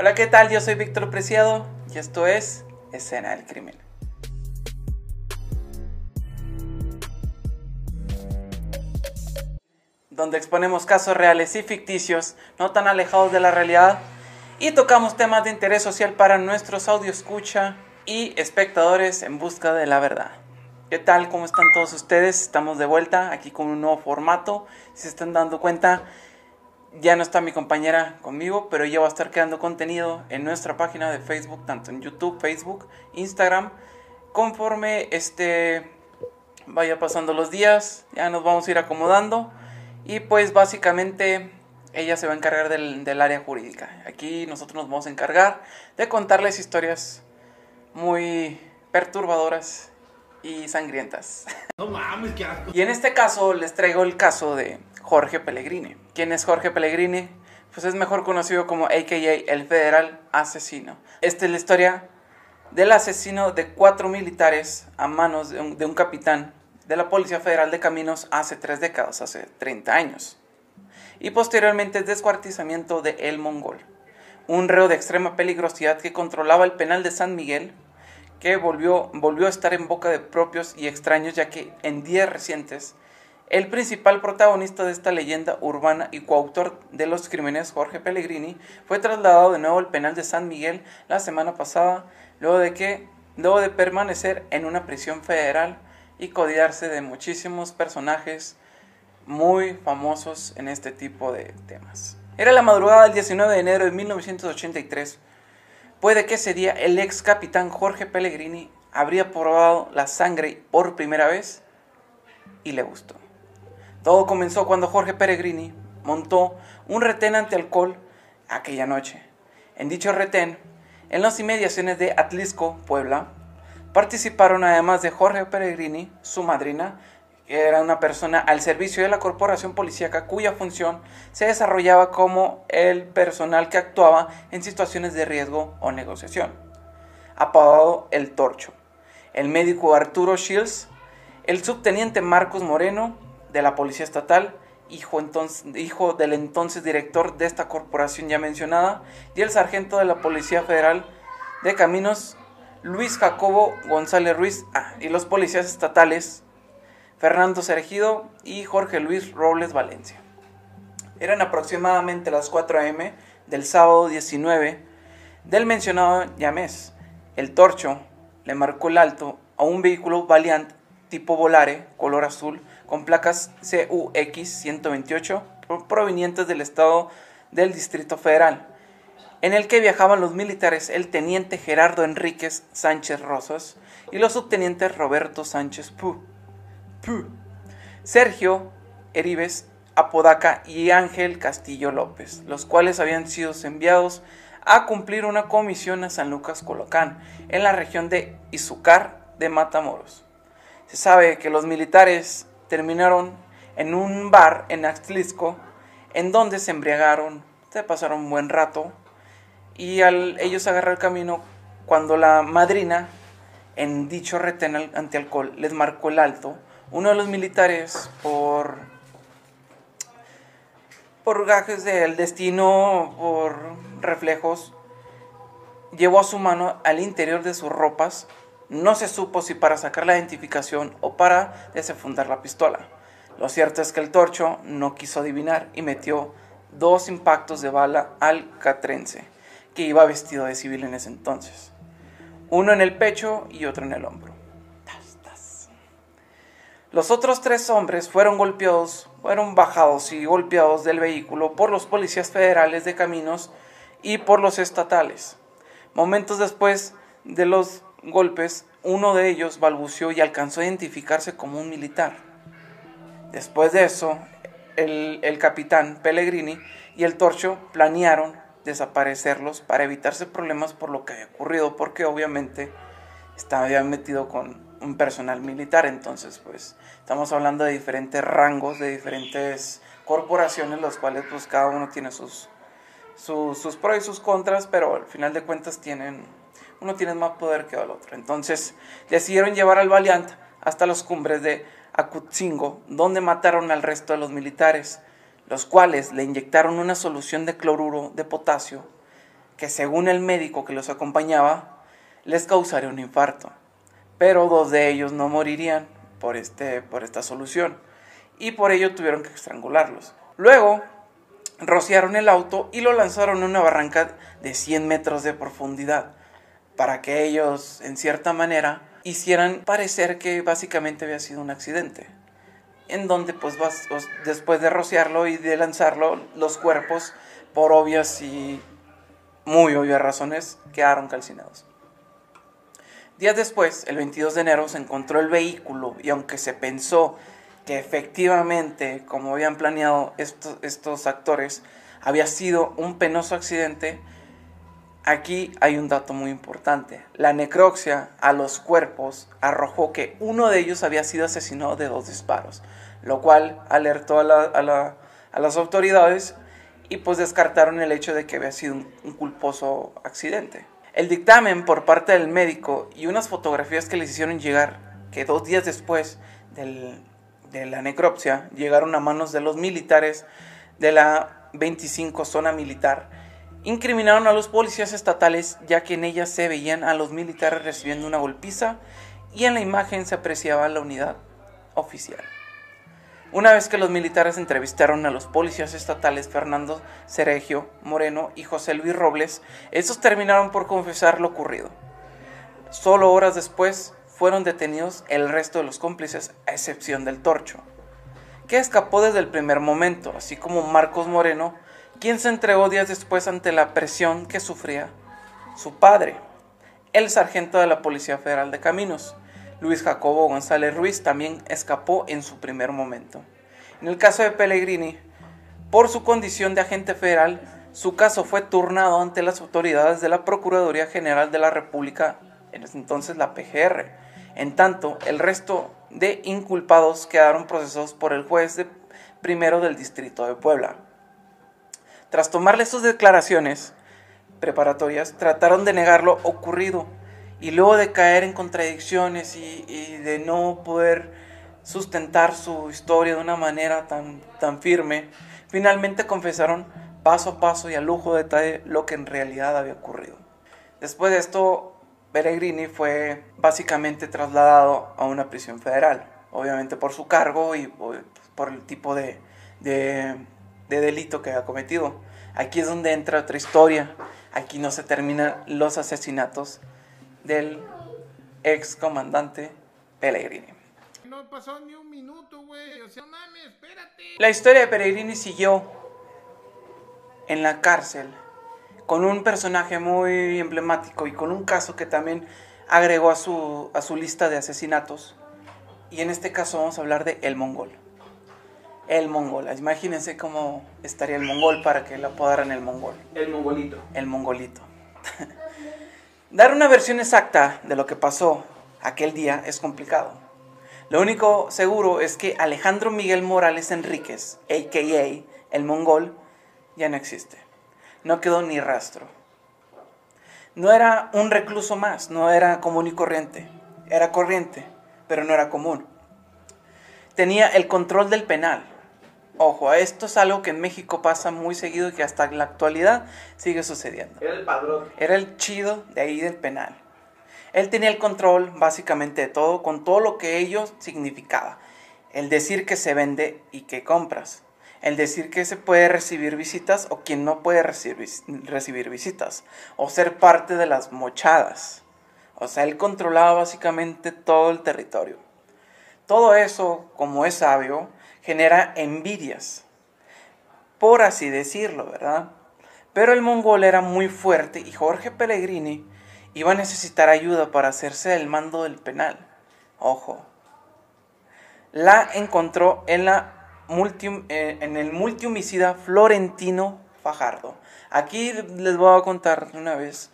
Hola, ¿qué tal? Yo soy Víctor Preciado y esto es Escena del Crimen. Donde exponemos casos reales y ficticios, no tan alejados de la realidad, y tocamos temas de interés social para nuestros audio escucha y espectadores en busca de la verdad. ¿Qué tal? ¿Cómo están todos ustedes? Estamos de vuelta aquí con un nuevo formato. Si se están dando cuenta, ya no está mi compañera conmigo, pero ella va a estar creando contenido en nuestra página de Facebook, tanto en YouTube, Facebook, Instagram. Conforme este vaya pasando los días, ya nos vamos a ir acomodando. Y pues básicamente ella se va a encargar del, del área jurídica. Aquí nosotros nos vamos a encargar de contarles historias muy perturbadoras y sangrientas. No mames, qué asco. Y en este caso les traigo el caso de Jorge Pellegrini. ¿Quién es Jorge Pellegrini? Pues es mejor conocido como AKA el federal asesino. Esta es la historia del asesino de cuatro militares a manos de un, de un capitán de la Policía Federal de Caminos hace tres décadas, hace 30 años. Y posteriormente el descuartizamiento de El Mongol, un reo de extrema peligrosidad que controlaba el penal de San Miguel, que volvió, volvió a estar en boca de propios y extraños ya que en días recientes el principal protagonista de esta leyenda urbana y coautor de los crímenes, Jorge Pellegrini, fue trasladado de nuevo al penal de San Miguel la semana pasada, luego de que luego de permanecer en una prisión federal y codiarse de muchísimos personajes muy famosos en este tipo de temas. Era la madrugada del 19 de enero de 1983. Puede que ese día el ex capitán Jorge Pellegrini habría probado la sangre por primera vez y le gustó. Todo comenzó cuando Jorge Pellegrini montó un retén anti-alcohol aquella noche. En dicho retén, en las inmediaciones de Atlisco, Puebla, participaron además de Jorge Pellegrini, su madrina, era una persona al servicio de la corporación policíaca cuya función se desarrollaba como el personal que actuaba en situaciones de riesgo o negociación, apodado el Torcho, el médico Arturo Shields, el subteniente Marcos Moreno de la Policía Estatal, hijo, entonces, hijo del entonces director de esta corporación ya mencionada, y el sargento de la Policía Federal de Caminos, Luis Jacobo González Ruiz, ah, y los policías estatales Fernando Sergido y Jorge Luis Robles Valencia. Eran aproximadamente las 4 a.m. del sábado 19 del mencionado Yamés. El torcho le marcó el alto a un vehículo Valiant tipo Volare, color azul, con placas CUX 128 provenientes del estado del Distrito Federal, en el que viajaban los militares el teniente Gerardo Enríquez Sánchez Rosas y los subtenientes Roberto Sánchez Sergio Eribes Apodaca y Ángel Castillo López, los cuales habían sido enviados a cumplir una comisión a San Lucas Colocán, en la región de Izúcar de Matamoros. Se sabe que los militares terminaron en un bar en Axtlisco, en donde se embriagaron, se pasaron un buen rato, y al ellos agarrar el camino, cuando la madrina, en dicho retén antialcohol, les marcó el alto, uno de los militares, por, por gajes del destino, por reflejos, llevó a su mano al interior de sus ropas. No se supo si para sacar la identificación o para desenfundar la pistola. Lo cierto es que el torcho no quiso adivinar y metió dos impactos de bala al catrense, que iba vestido de civil en ese entonces. Uno en el pecho y otro en el hombro. Los otros tres hombres fueron golpeados, fueron bajados y golpeados del vehículo por los policías federales de caminos y por los estatales. Momentos después de los golpes, uno de ellos balbuceó y alcanzó a identificarse como un militar. Después de eso, el, capitán Pellegrini y el torcho planearon desaparecerlos para evitarse problemas por lo que había ocurrido, porque obviamente estaba metido con un personal militar, entonces pues estamos hablando de diferentes rangos, de diferentes corporaciones, los cuales pues cada uno tiene sus, sus, pros y sus contras, pero al final de cuentas tienen, uno tiene más poder que el otro. Entonces decidieron llevar al Valiant hasta las cumbres de Acutzingo, donde mataron al resto de los militares, los cuales le inyectaron una solución de cloruro de potasio que según el médico que los acompañaba, les causaría un infarto. Pero dos de ellos no morirían por, este, por esta solución y por ello tuvieron que estrangularlos. Luego, rociaron el auto y lo lanzaron a una barranca de 100 metros de profundidad para que ellos, en cierta manera, hicieran parecer que básicamente había sido un accidente. En donde, pues, después de rociarlo y de lanzarlo, los cuerpos, por obvias y muy obvias razones, quedaron calcinados. Días después, el 22 de enero, se encontró el vehículo y aunque se pensó que efectivamente, como habían planeado estos, actores, había sido un penoso accidente, aquí hay un dato muy importante. La necropsia a los cuerpos arrojó que uno de ellos había sido asesinado de dos disparos, lo cual alertó a, las autoridades y pues descartaron el hecho de que había sido un culposo accidente. El dictamen por parte del médico y unas fotografías que les hicieron llegar, que dos días después de la necropsia llegaron a manos de los militares de la 25 zona militar. Incriminaron a los policías estatales ya que en ellas se veían a los militares recibiendo una golpiza y en la imagen se apreciaba la unidad oficial. Una vez que los militares entrevistaron a los policías estatales Fernando Ceregio Moreno y José Luis Robles, estos terminaron por confesar lo ocurrido. Solo horas después, fueron detenidos el resto de los cómplices, a excepción del torcho, que escapó desde el primer momento, así como Marcos Moreno, quien se entregó días después ante la presión que sufría su padre, el sargento de la Policía Federal de Caminos. Luis Jacobo González Ruiz también escapó en su primer momento. En el caso de Pellegrini, por su condición de agente federal, su caso fue turnado ante las autoridades de la Procuraduría General de la República, en ese entonces la PGR, en tanto, el resto de inculpados quedaron procesados por el juez de primero del distrito de Puebla. Tras tomarle sus declaraciones preparatorias, trataron de negar lo ocurrido y luego de caer en contradicciones y, de no poder sustentar su historia de una manera tan, tan firme, finalmente confesaron paso a paso y a lujo de detalle lo que en realidad había ocurrido. Después de esto, Peregrini fue básicamente trasladado a una prisión federal, obviamente por su cargo y por el tipo de, delito que ha cometido. Aquí es donde entra otra historia, aquí no se terminan los asesinatos del ex comandante Pellegrini. No pasó ni un minuto, güey. O sea, mames, espérate. La historia de Pellegrini siguió en la cárcel con un personaje muy emblemático y con un caso que también agregó a su, a su lista de asesinatos. Y en este caso vamos a hablar de El Mongol. El Mongol. Imagínense cómo estaría el Mongol para que lo apodaran el Mongol. El Mongolito. El Mongolito. Dar una versión exacta de lo que pasó aquel día es complicado. Lo único seguro es que Alejandro Miguel Morales Enríquez, a.k.a. el Mongol, ya no existe no quedó ni rastro. No era un recluso más, no era común y corriente. Era corriente, pero no era común. Tenía el control del penal. Ojo, esto es algo que en México pasa muy seguido y que hasta la actualidad sigue sucediendo. Era el padrón. Era el chido de ahí del penal. Él tenía el control básicamente de todo, con todo lo que ello significaba. El decir que se vende y que compras el decir que se puede recibir visitas o quien no puede recibir, recibir visitas, o ser parte de las mochadas. O sea, él controlaba básicamente todo el territorio. Todo eso, como es sabio, genera envidias, por así decirlo, ¿verdad? Pero el mongol era muy fuerte y Jorge Pellegrini iba a necesitar ayuda para hacerse del mando del penal. Ojo. La encontró en la eh, en el multihomicida Florentino Fajardo. Aquí les voy a contar una vez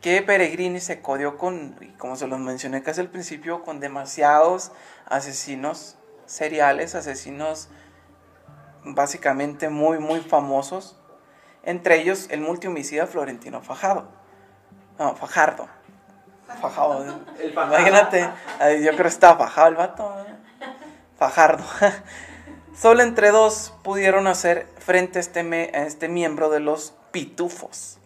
que Peregrini se codió con, como se los mencioné casi al principio, con demasiados asesinos seriales, asesinos básicamente muy, muy famosos. Entre ellos el multihomicida Florentino Fajardo. No, Fajardo. Fajardo. Imagínate, yo creo que estaba fajado el vato. Fajardo. Solo entre dos pudieron hacer frente a este, este miembro de los pitufos.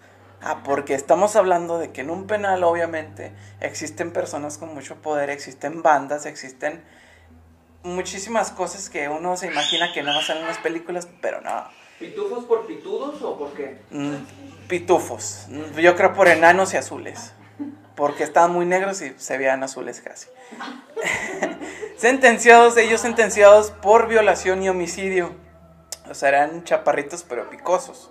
Ah, porque estamos hablando de que en un penal, obviamente, existen personas con mucho poder, existen bandas, existen muchísimas cosas que uno se imagina que no pasan en las películas, pero no. ¿Pitufos por pitudos o por qué? Mm, pitufos. Mm, Yo creo por enanos y azules. Porque estaban muy negros y se veían azules casi. sentenciados, ellos sentenciados por violación y homicidio. O sea, eran chaparritos pero picosos.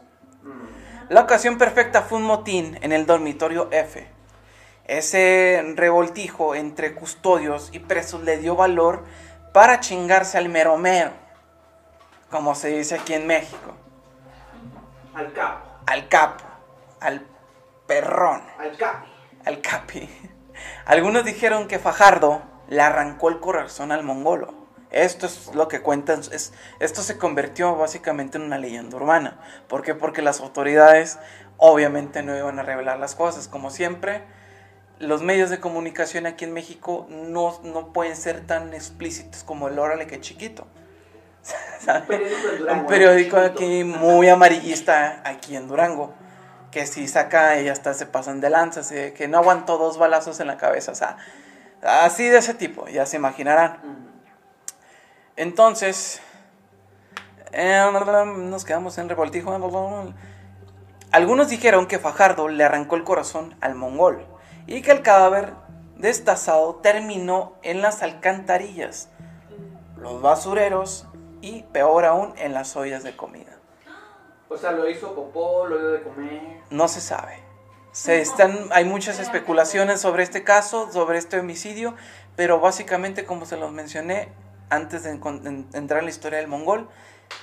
La ocasión perfecta fue un motín en el dormitorio F. Ese revoltijo entre custodios y presos le dio valor para chingarse al mero mero, como se dice aquí en México, Al capo, al capo, al perrón, al capi. al capi. Algunos dijeron que Fajardo le arrancó el corazón al mongolo. Esto es lo que cuentan, es, esto se convirtió básicamente en una leyenda urbana. ¿Por qué? Porque las autoridades obviamente no iban a revelar las cosas. Como siempre, los medios de comunicación aquí en México no, no pueden ser tan explícitos como el Órale que chiquito. Un periódico en Durango, Un periódico ¿no? aquí muy amarillista aquí en Durango. Que si saca y hasta se pasan de lanza, así de que no aguantó dos balazos en la cabeza. O sea, así de ese tipo, ya se imaginarán. Entonces, eh, nos quedamos en revoltijo. Algunos dijeron que Fajardo le arrancó el corazón al mongol y que el cadáver destazado terminó en las alcantarillas, los basureros y, peor aún, en las ollas de comida. O sea, lo hizo popó, lo dio de comer. No se sabe. Se están, hay muchas especulaciones sobre este caso, sobre este homicidio, pero básicamente, como se los mencioné antes de entrar en la historia del mongol,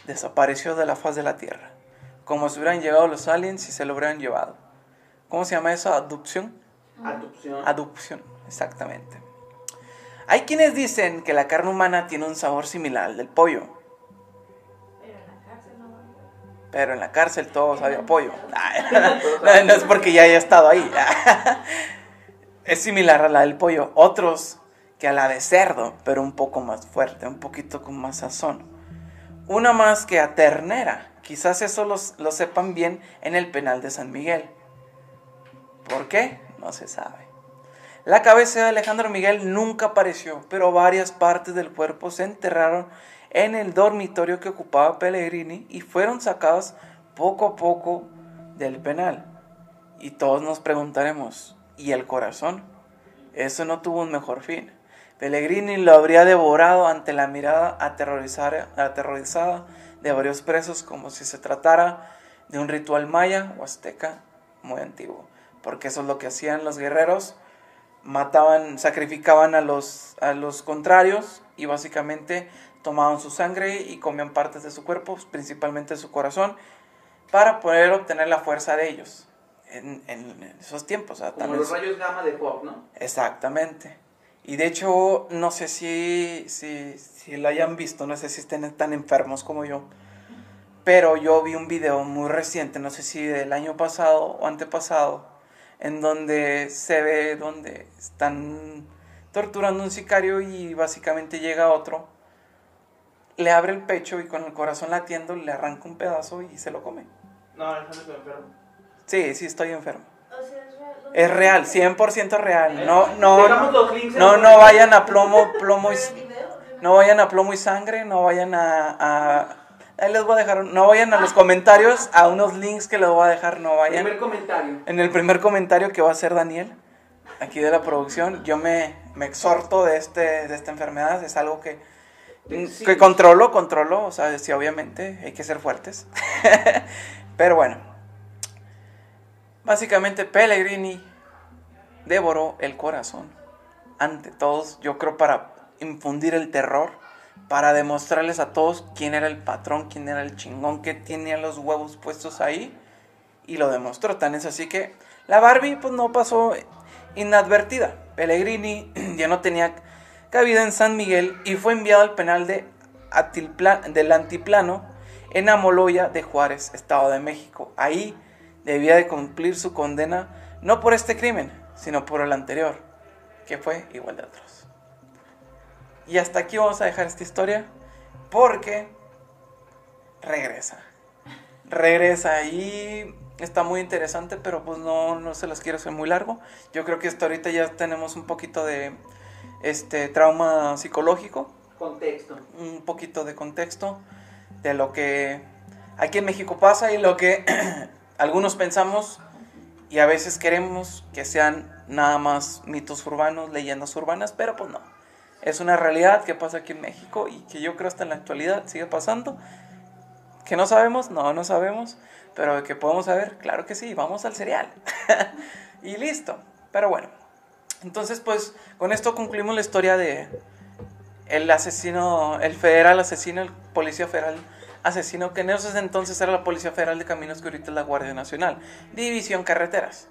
desapareció de la faz de la tierra. Como si hubieran llegado los aliens y se lo hubieran llevado. ¿Cómo se llama eso? ¿Adopción? Adopción. Adopción, exactamente. Hay quienes dicen que la carne humana tiene un sabor similar al del pollo, Pero en la cárcel no pero en la cárcel todo sabe a pollo. No, no es porque ya haya estado ahí. Es similar a la del pollo. Otros que a la de cerdo, pero un poco más fuerte, un poquito con más sazón. Una más que a ternera. Quizás eso lo sepan bien en el penal de San Miguel. ¿Por qué? No se sabe. La cabeza de Alejandro Miguel nunca apareció, pero varias partes del cuerpo se enterraron en el dormitorio que ocupaba Pellegrini y fueron sacadas poco a poco del penal. Y todos nos preguntaremos, ¿y el corazón? Eso no tuvo un mejor fin. Pellegrini lo habría devorado ante la mirada aterrorizada, aterrorizada de varios presos como si se tratara de un ritual maya o azteca muy antiguo. Porque eso es lo que hacían los guerreros mataban, sacrificaban a los, a los contrarios y básicamente tomaban su sangre y comían partes de su cuerpo, principalmente su corazón, para poder obtener la fuerza de ellos en, en esos tiempos. o sea, Como los rayos gamma de Hawk, ¿no? Exactamente. Y de hecho, no sé si, si, si lo hayan visto, no sé si estén tan enfermos como yo, pero yo vi un video muy reciente, no sé si del año pasado o antepasado, en donde se ve donde están torturando a un sicario y básicamente llega otro, le abre el pecho y con el corazón latiendo le arranca un pedazo y se lo come. No, Alejandro se enfermo. Sí, sí estoy enfermo. O sea, es real. Es real, 100% real. No, no, en no, los no vayan a plomo, plomo y, no vayan a plomo y sangre, no vayan a, a- ahí les voy a dejar, no vayan a los comentarios, a unos links que les voy a dejar, no vayan. Primer comentario. En el primer comentario que va a hacer Daniel, aquí de la producción, yo me, me exhorto de, este, de esta enfermedad, es algo que, Sí. que controlo, controlo, o sea, sí, obviamente hay que ser fuertes. Pero bueno, básicamente Pellegrini devoró el corazón. Ante todos, yo creo para infundir el terror, para demostrarles a todos quién era el patrón, quién era el chingón que tenía los huevos puestos ahí. Y lo demostró. Tan es así que la Barbie pues no pasó inadvertida. Pellegrini ya no tenía cabida en San Miguel y fue enviado al penal de del Antiplano en Amoloya de Juárez, Estado de México. Ahí debía de cumplir su condena no por este crimen, sino por el anterior, que fue igual de atroz. Y hasta aquí vamos a dejar esta historia porque regresa. Regresa y Está muy interesante, pero pues no, no se las quiero hacer muy largo. Yo creo que hasta ahorita ya tenemos un poquito de este trauma psicológico, Contexto. un poquito de contexto de lo que aquí en México pasa y lo que algunos pensamos y a veces queremos que sean nada más mitos urbanos, leyendas urbanas, pero pues no. Es una realidad que pasa aquí en México y que yo creo hasta en la actualidad sigue pasando. Que no sabemos, no, no sabemos, pero que podemos saber, claro que sí, vamos al cereal. y listo. Pero bueno, entonces pues con esto concluimos la historia de el asesino, el federal asesino, el policía federal asesino, que en esos entonces era la Policía Federal de Caminos, que ahorita es la Guardia Nacional, División Carreteras.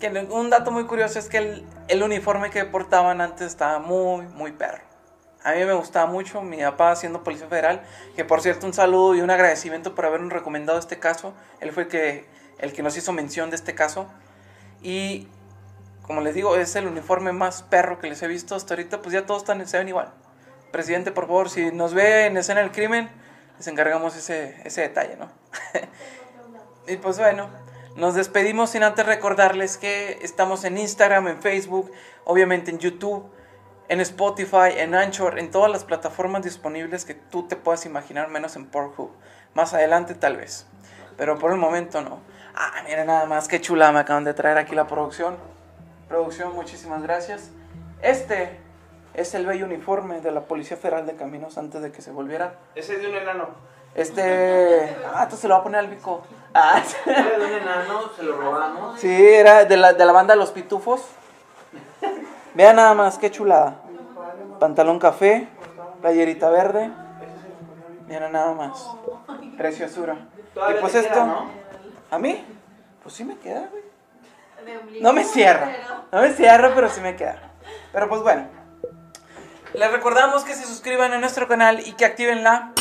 Que un dato muy curioso es que el, el uniforme que portaban antes estaba muy, muy perro. A mí me gustaba mucho, mi papá siendo policía federal, que por cierto un saludo y un agradecimiento por habernos recomendado este caso. Él fue el que, el que nos hizo mención de este caso. Y como les digo, es el uniforme más perro que les he visto hasta ahorita, pues ya todos están, se ven igual. Presidente, por favor, si nos ve en escena del crimen, les encargamos ese, ese detalle, ¿no? y pues bueno, nos despedimos sin antes recordarles que estamos en Instagram, en Facebook, obviamente en YouTube, en Spotify, en Anchor, en todas las plataformas disponibles que tú te puedas imaginar, menos en Pornhub. Más adelante tal vez, pero por el momento no. Ah, miren nada más, qué chula me acaban de traer aquí la producción. Producción, muchísimas gracias. Este es el bello uniforme de la Policía Federal de Caminos antes de que se volviera. Ese es de un enano. Este. Ah, esto se lo va a poner al bico. Ah, es de un enano, se lo robamos. sí, era de la, de la banda Los Pitufos. Vean nada más, qué chulada. Pantalón café, playerita verde. Miren nada más. Preciosura. Y pues esto. ¿A mí? Pues sí me queda, güey. No me cierra. No me cierra, pero sí me queda. Pero pues bueno. Les recordamos que se suscriban a nuestro canal y que activen la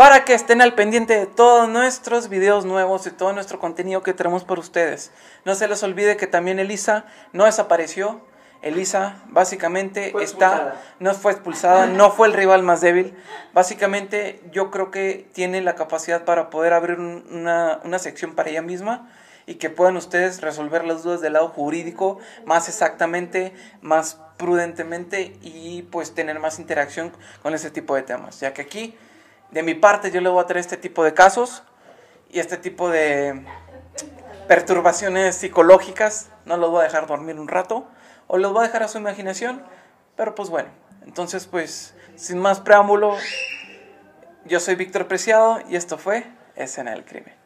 para que estén al pendiente de todos nuestros videos nuevos y todo nuestro contenido que tenemos por ustedes. No se les olvide que también Elisa no desapareció. Elisa básicamente Fue está, no fue expulsada, no fue el rival más débil. Básicamente yo creo que tiene la capacidad para poder abrir un- una, una sección para ella misma y que puedan ustedes resolver las dudas del lado jurídico más exactamente, más prudentemente y pues tener más interacción con ese tipo de temas. Ya que aquí, de mi parte, yo le voy a traer este tipo de casos y este tipo de perturbaciones psicológicas. No los voy a dejar dormir un rato o los voy a dejar a su imaginación. Pero pues bueno, entonces pues sin más preámbulo, yo soy Víctor Preciado y esto fue Escena del Crimen.